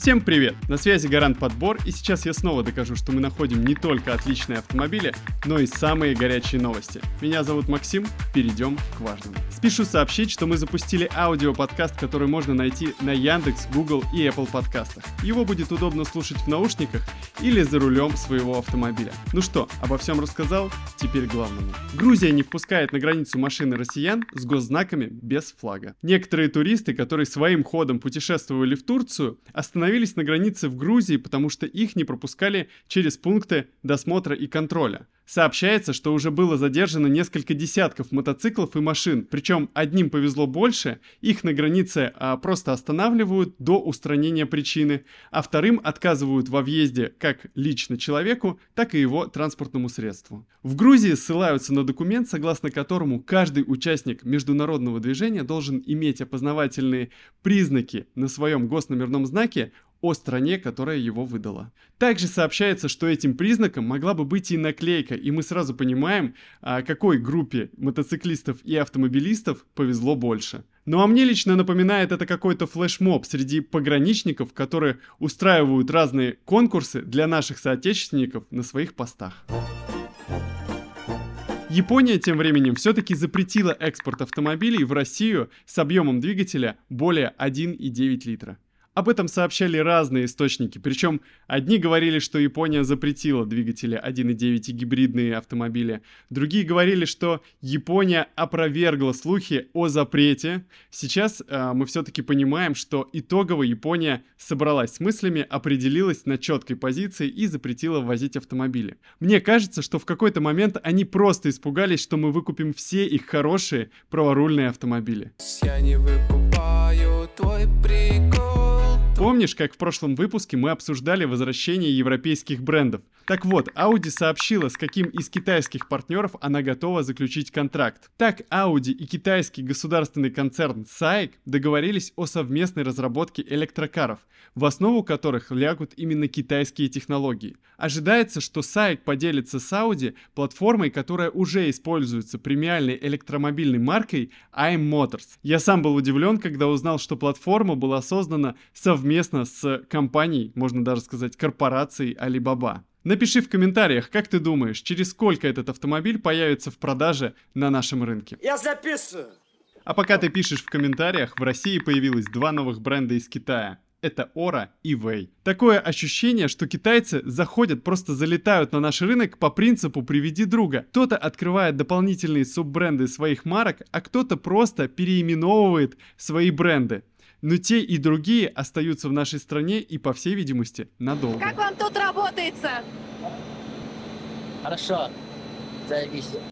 Всем привет! На связи Гарант Подбор, и сейчас я снова докажу, что мы находим не только отличные автомобили, но и самые горячие новости. Меня зовут Максим, перейдем к важному. Спешу сообщить, что мы запустили аудиоподкаст, который можно найти на Яндекс, Google и Apple подкастах. Его будет удобно слушать в наушниках или за рулем своего автомобиля. Ну что, обо всем рассказал? Теперь главному. Грузия не впускает на границу машины россиян с госзнаками без флага. Некоторые туристы, которые своим ходом путешествовали в Турцию, остановились остановились на границе в Грузии, потому что их не пропускали через пункты досмотра и контроля. Сообщается, что уже было задержано несколько десятков мотоциклов и машин, причем одним повезло больше, их на границе а, просто останавливают до устранения причины, а вторым отказывают во въезде как лично человеку, так и его транспортному средству. В Грузии ссылаются на документ, согласно которому каждый участник международного движения должен иметь опознавательные признаки на своем госномерном знаке о стране, которая его выдала. Также сообщается, что этим признаком могла бы быть и наклейка, и мы сразу понимаем, а, какой группе мотоциклистов и автомобилистов повезло больше. Ну а мне лично напоминает это какой-то флешмоб среди пограничников, которые устраивают разные конкурсы для наших соотечественников на своих постах. Япония тем временем все-таки запретила экспорт автомобилей в Россию с объемом двигателя более 1,9 литра. Об этом сообщали разные источники, причем одни говорили, что Япония запретила двигатели 1.9 и гибридные автомобили, другие говорили, что Япония опровергла слухи о запрете. Сейчас э, мы все-таки понимаем, что итогово Япония собралась с мыслями, определилась на четкой позиции и запретила ввозить автомобили. Мне кажется, что в какой-то момент они просто испугались, что мы выкупим все их хорошие праворульные автомобили. Я не выкупаю твой прикол. Помнишь, как в прошлом выпуске мы обсуждали возвращение европейских брендов? Так вот, Audi сообщила, с каким из китайских партнеров она готова заключить контракт. Так, Audi и китайский государственный концерн SAIC договорились о совместной разработке электрокаров, в основу которых лягут именно китайские технологии. Ожидается, что SAIC поделится с Audi платформой, которая уже используется премиальной электромобильной маркой AIM. Я сам был удивлен, когда узнал, что платформа была создана совместно совместно с компанией, можно даже сказать, корпорацией Alibaba. Напиши в комментариях, как ты думаешь, через сколько этот автомобиль появится в продаже на нашем рынке. Я записываю! А пока ты пишешь в комментариях, в России появилось два новых бренда из Китая. Это Ора и Вэй. Такое ощущение, что китайцы заходят, просто залетают на наш рынок по принципу «приведи друга». Кто-то открывает дополнительные суббренды своих марок, а кто-то просто переименовывает свои бренды но те и другие остаются в нашей стране и, по всей видимости, надолго. Как вам тут работается? Хорошо.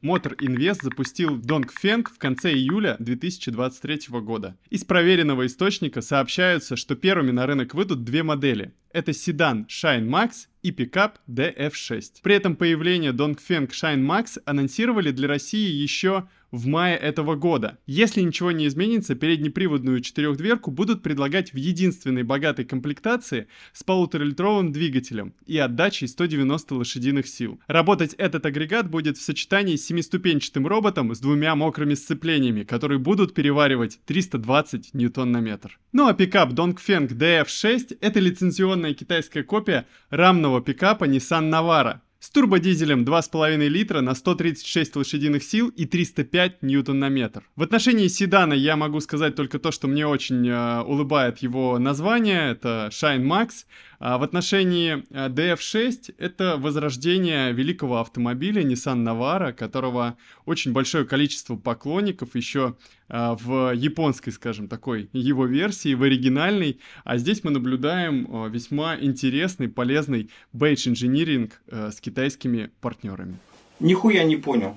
Мотор Инвест запустил Dongfeng в конце июля 2023 года. Из проверенного источника сообщаются, что первыми на рынок выйдут две модели. Это седан Shine Max и пикап DF6. При этом появление Dongfeng Shine Max анонсировали для России еще в мае этого года. Если ничего не изменится, переднеприводную четырехдверку будут предлагать в единственной богатой комплектации с полуторалитровым двигателем и отдачей 190 лошадиных сил. Работать этот агрегат будет в сочетании с семиступенчатым роботом с двумя мокрыми сцеплениями, которые будут переваривать 320 ньютон на метр. Ну а пикап Dongfeng DF6 это лицензионная китайская копия рамного пикапа Nissan Navara, с турбодизелем 2,5 литра на 136 лошадиных сил и 305 ньютон на метр. В отношении седана я могу сказать только то, что мне очень э, улыбает его название, это Shine Max. А в отношении э, DF6 это возрождение великого автомобиля Nissan Navara, которого очень большое количество поклонников еще э, в японской, скажем, такой его версии, в оригинальной. А здесь мы наблюдаем э, весьма интересный, полезный бейдж инжиниринг с китайскими партнерами. Нихуя не понял.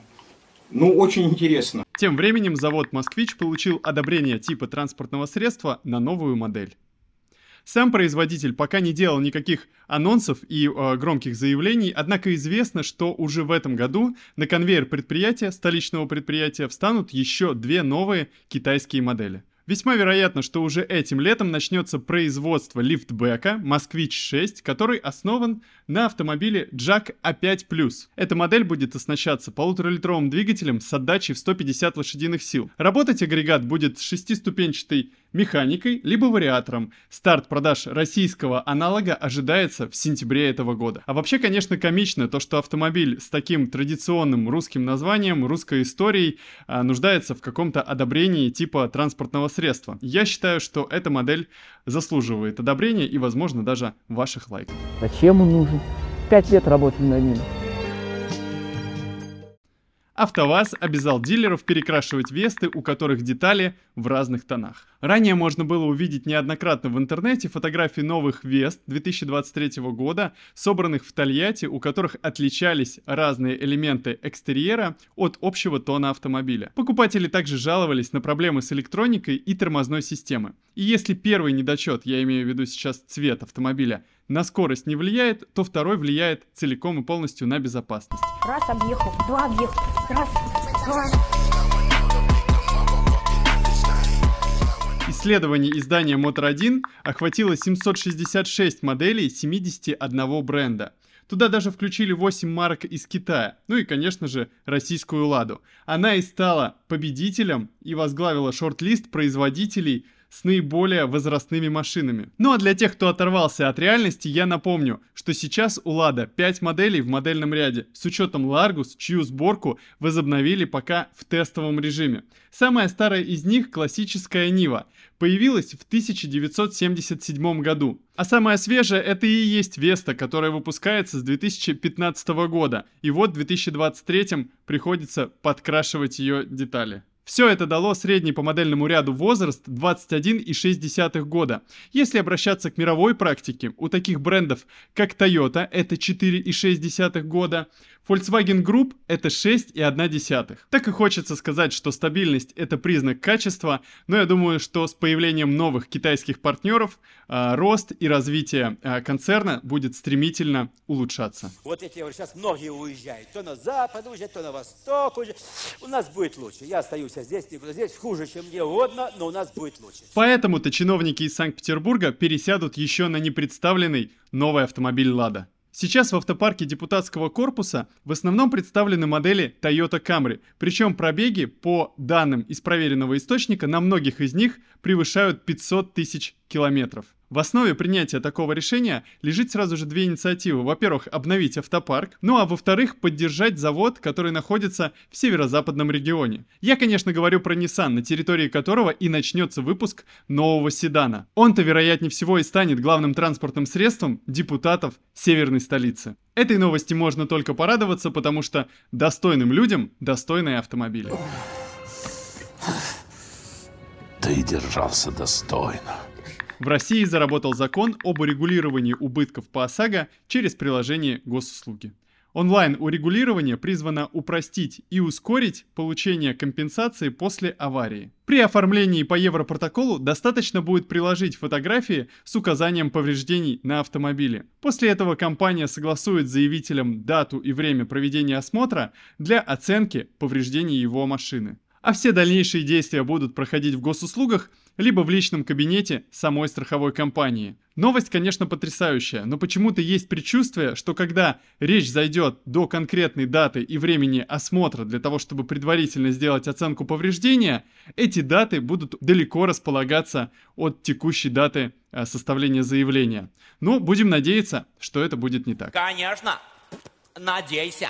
Ну, очень интересно. Тем временем завод «Москвич» получил одобрение типа транспортного средства на новую модель. Сам производитель пока не делал никаких анонсов и э, громких заявлений, однако известно, что уже в этом году на конвейер предприятия, столичного предприятия, встанут еще две новые китайские модели. Весьма вероятно, что уже этим летом начнется производство лифтбека «Москвич-6», который основан на автомобиле Jack A5+. Эта модель будет оснащаться полуторалитровым двигателем с отдачей в 150 лошадиных сил. Работать агрегат будет с шестиступенчатой механикой, либо вариатором. Старт продаж российского аналога ожидается в сентябре этого года. А вообще, конечно, комично то, что автомобиль с таким традиционным русским названием, русской историей, а, нуждается в каком-то одобрении типа транспортного средства. Я считаю, что эта модель заслуживает одобрения и, возможно, даже ваших лайков. Зачем он нужен? Пять лет работали на нем. АвтоВАЗ обязал дилеров перекрашивать Весты, у которых детали в разных тонах. Ранее можно было увидеть неоднократно в интернете фотографии новых Вест 2023 года, собранных в Тольятти, у которых отличались разные элементы экстерьера от общего тона автомобиля. Покупатели также жаловались на проблемы с электроникой и тормозной системой. И если первый недочет, я имею в виду сейчас цвет автомобиля, на скорость не влияет, то второй влияет целиком и полностью на безопасность. Раз объехал, два объехал, раз, два. Исследование издания Motor1 охватило 766 моделей 71 бренда. Туда даже включили 8 марок из Китая. Ну и, конечно же, российскую «Ладу». Она и стала победителем и возглавила шорт-лист производителей – с наиболее возрастными машинами. Ну а для тех, кто оторвался от реальности, я напомню, что сейчас у Лада 5 моделей в модельном ряде, с учетом Largus, чью сборку возобновили пока в тестовом режиме. Самая старая из них, классическая Нива, появилась в 1977 году. А самая свежая это и есть Веста, которая выпускается с 2015 года. И вот в 2023 приходится подкрашивать ее детали. Все это дало средний по модельному ряду возраст 21,6 года. Если обращаться к мировой практике, у таких брендов, как Toyota, это 4,6 года, Volkswagen Group это 6,1. Так и хочется сказать, что стабильность это признак качества, но я думаю, что с появлением новых китайских партнеров а, рост и развитие а, концерна будет стремительно улучшаться. Вот эти сейчас многие уезжают. То на запад уезжают, то на восток уезжают. У нас будет лучше. Я остаюсь здесь, никуда здесь. Хуже, чем где угодно, но у нас будет лучше. Поэтому-то чиновники из Санкт-Петербурга пересядут еще на непредставленный новый автомобиль «Лада». Сейчас в автопарке депутатского корпуса в основном представлены модели Toyota Camry, причем пробеги, по данным из проверенного источника, на многих из них превышают 500 тысяч километров. В основе принятия такого решения лежит сразу же две инициативы. Во-первых, обновить автопарк, ну а во-вторых, поддержать завод, который находится в северо-западном регионе. Я, конечно, говорю про Nissan, на территории которого и начнется выпуск нового седана. Он-то, вероятнее всего, и станет главным транспортным средством депутатов северной столицы. Этой новости можно только порадоваться, потому что достойным людям достойные автомобили. Ты держался достойно. В России заработал закон об урегулировании убытков по ОСАГО через приложение госуслуги. Онлайн-урегулирование призвано упростить и ускорить получение компенсации после аварии. При оформлении по Европротоколу достаточно будет приложить фотографии с указанием повреждений на автомобиле. После этого компания согласует с заявителем дату и время проведения осмотра для оценки повреждений его машины а все дальнейшие действия будут проходить в госуслугах либо в личном кабинете самой страховой компании. Новость, конечно, потрясающая, но почему-то есть предчувствие, что когда речь зайдет до конкретной даты и времени осмотра для того, чтобы предварительно сделать оценку повреждения, эти даты будут далеко располагаться от текущей даты э, составления заявления. Но будем надеяться, что это будет не так. Конечно. Надейся.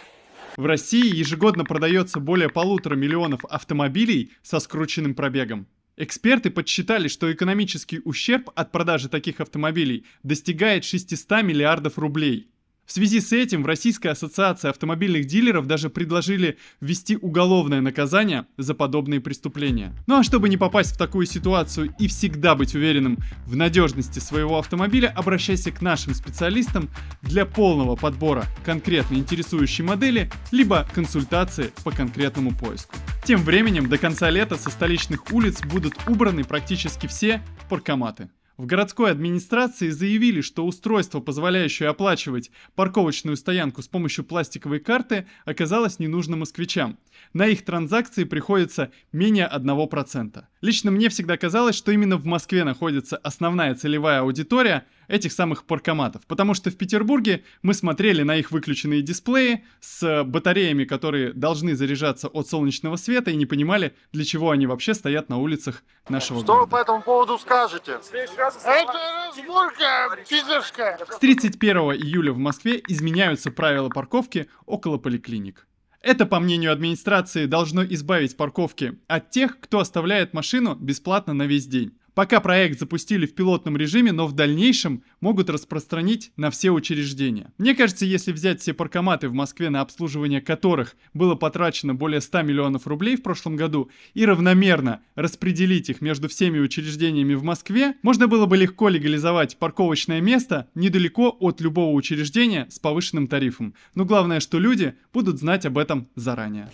В России ежегодно продается более полутора миллионов автомобилей со скрученным пробегом. Эксперты подсчитали, что экономический ущерб от продажи таких автомобилей достигает 600 миллиардов рублей. В связи с этим в Российской ассоциации автомобильных дилеров даже предложили ввести уголовное наказание за подобные преступления. Ну а чтобы не попасть в такую ситуацию и всегда быть уверенным в надежности своего автомобиля, обращайся к нашим специалистам для полного подбора конкретно интересующей модели, либо консультации по конкретному поиску. Тем временем до конца лета со столичных улиц будут убраны практически все паркоматы. В городской администрации заявили, что устройство, позволяющее оплачивать парковочную стоянку с помощью пластиковой карты, оказалось не нужно москвичам. На их транзакции приходится менее 1%. Лично мне всегда казалось, что именно в Москве находится основная целевая аудитория этих самых паркоматов, потому что в Петербурге мы смотрели на их выключенные дисплеи с батареями, которые должны заряжаться от солнечного света и не понимали, для чего они вообще стоят на улицах нашего Что вы города. по этому поводу скажете? Это разборка пидорская. С 31 июля в Москве изменяются правила парковки около поликлиник. Это, по мнению администрации, должно избавить парковки от тех, кто оставляет машину бесплатно на весь день. Пока проект запустили в пилотном режиме, но в дальнейшем могут распространить на все учреждения. Мне кажется, если взять все паркоматы в Москве, на обслуживание которых было потрачено более 100 миллионов рублей в прошлом году, и равномерно распределить их между всеми учреждениями в Москве, можно было бы легко легализовать парковочное место недалеко от любого учреждения с повышенным тарифом. Но главное, что люди будут знать об этом заранее.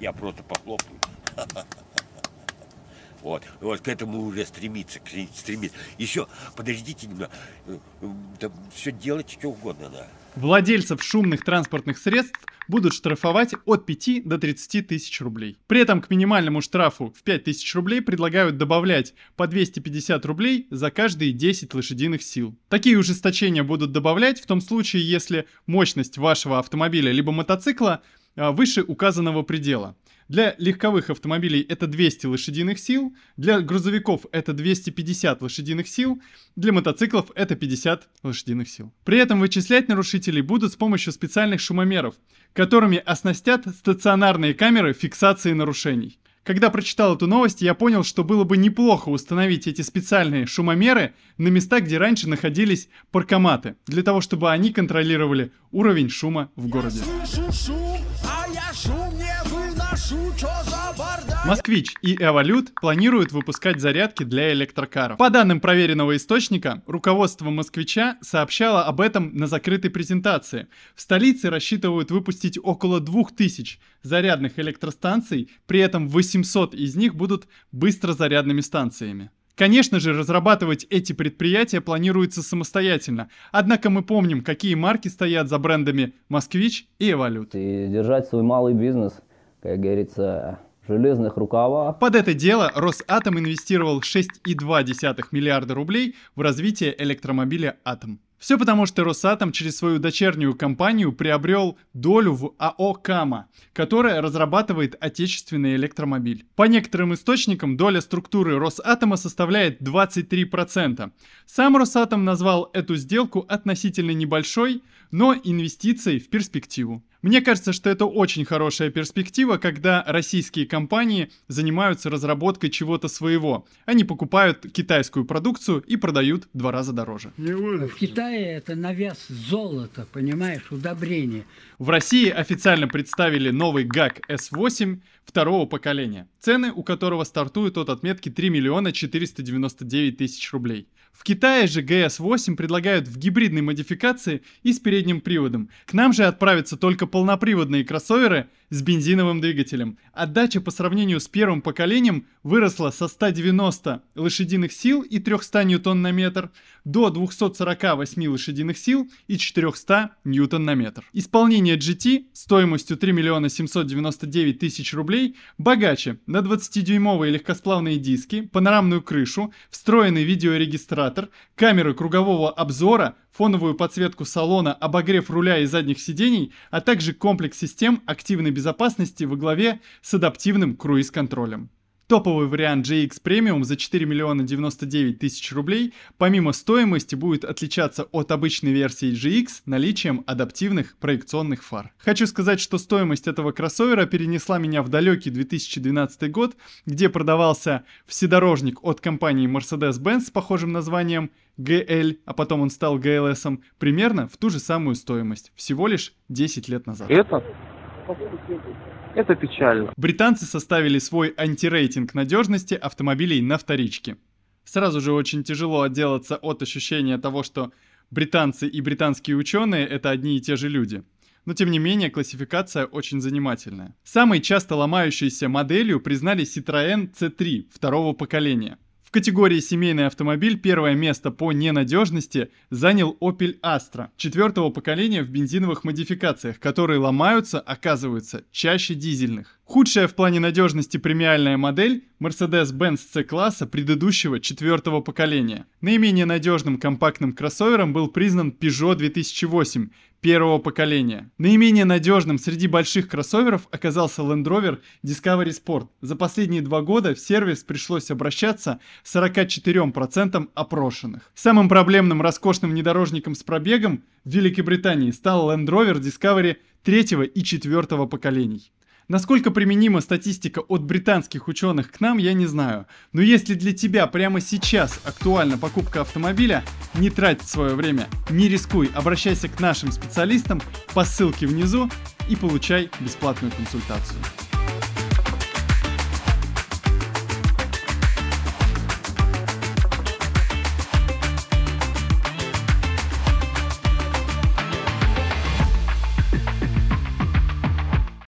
Я просто похлопаю. Вот, вот к этому уже стремиться, к-. Еще, подождите немного, э, э, да все делать что угодно, да. Владельцев шумных транспортных средств будут штрафовать от 5 до 30 тысяч рублей. При этом к минимальному штрафу в 5 тысяч рублей предлагают добавлять по 250 рублей за каждые 10 лошадиных сил. Такие ужесточения будут добавлять в том случае, если мощность вашего автомобиля либо мотоцикла а, выше указанного предела. Для легковых автомобилей это 200 лошадиных сил, для грузовиков это 250 лошадиных сил, для мотоциклов это 50 лошадиных сил. При этом вычислять нарушителей будут с помощью специальных шумомеров, которыми оснастят стационарные камеры фиксации нарушений. Когда прочитал эту новость, я понял, что было бы неплохо установить эти специальные шумомеры на места, где раньше находились паркоматы, для того, чтобы они контролировали уровень шума в городе. Москвич и Эволют планируют выпускать зарядки для электрокаров. По данным проверенного источника, руководство Москвича сообщало об этом на закрытой презентации. В столице рассчитывают выпустить около 2000 зарядных электростанций, при этом 800 из них будут быстрозарядными станциями. Конечно же, разрабатывать эти предприятия планируется самостоятельно, однако мы помним, какие марки стоят за брендами «Москвич» и «Эволют». И держать свой малый бизнес, как говорится, железных рукавах. Под это дело Росатом инвестировал 6,2 миллиарда рублей в развитие электромобиля «Атом». Все потому, что Росатом через свою дочернюю компанию приобрел долю в АО «Кама», которая разрабатывает отечественный электромобиль. По некоторым источникам доля структуры Росатома составляет 23%. Сам Росатом назвал эту сделку относительно небольшой, но инвестицией в перспективу. Мне кажется, что это очень хорошая перспектива, когда российские компании занимаются разработкой чего-то своего. Они покупают китайскую продукцию и продают в два раза дороже. В Китае это навяз золота, понимаешь, удобрение. В России официально представили новый ГАК S8 второго поколения, цены у которого стартуют от отметки 3 миллиона 499 тысяч рублей. В Китае же GS8 предлагают в гибридной модификации и с передним приводом. К нам же отправятся только полноприводные кроссоверы с бензиновым двигателем. Отдача по сравнению с первым поколением выросла со 190 лошадиных сил и 300 ньютон на метр до 248 лошадиных сил и 400 ньютон на метр. Исполнение GT стоимостью 3 миллиона 799 тысяч рублей богаче на 20-дюймовые легкосплавные диски, панорамную крышу, встроенный видеорегистратор, камеры кругового обзора, фоновую подсветку салона, обогрев руля и задних сидений, а также комплекс систем активной безопасности во главе с адаптивным круиз-контролем. Топовый вариант GX Premium за 4 миллиона 99 тысяч рублей помимо стоимости будет отличаться от обычной версии GX наличием адаптивных проекционных фар. Хочу сказать, что стоимость этого кроссовера перенесла меня в далекий 2012 год, где продавался вседорожник от компании Mercedes-Benz с похожим названием GL, а потом он стал GLS, примерно в ту же самую стоимость, всего лишь 10 лет назад. Это? Это печально. Британцы составили свой антирейтинг надежности автомобилей на вторичке. Сразу же очень тяжело отделаться от ощущения того, что британцы и британские ученые это одни и те же люди. Но тем не менее классификация очень занимательная. Самой часто ломающейся моделью признали Citroën C3 второго поколения. Категории семейный автомобиль первое место по ненадежности занял Opel Astra четвертого поколения в бензиновых модификациях, которые ломаются, оказывается, чаще дизельных. Худшая в плане надежности премиальная модель Mercedes-Benz C-класса предыдущего четвертого поколения. Наименее надежным компактным кроссовером был признан Peugeot 2008 первого поколения. Наименее надежным среди больших кроссоверов оказался Land Rover Discovery Sport. За последние два года в сервис пришлось обращаться 44% опрошенных. Самым проблемным роскошным внедорожником с пробегом в Великобритании стал Land Rover Discovery третьего и четвертого поколений. Насколько применима статистика от британских ученых к нам, я не знаю. Но если для тебя прямо сейчас актуальна покупка автомобиля, не трать свое время, не рискуй, обращайся к нашим специалистам по ссылке внизу и получай бесплатную консультацию.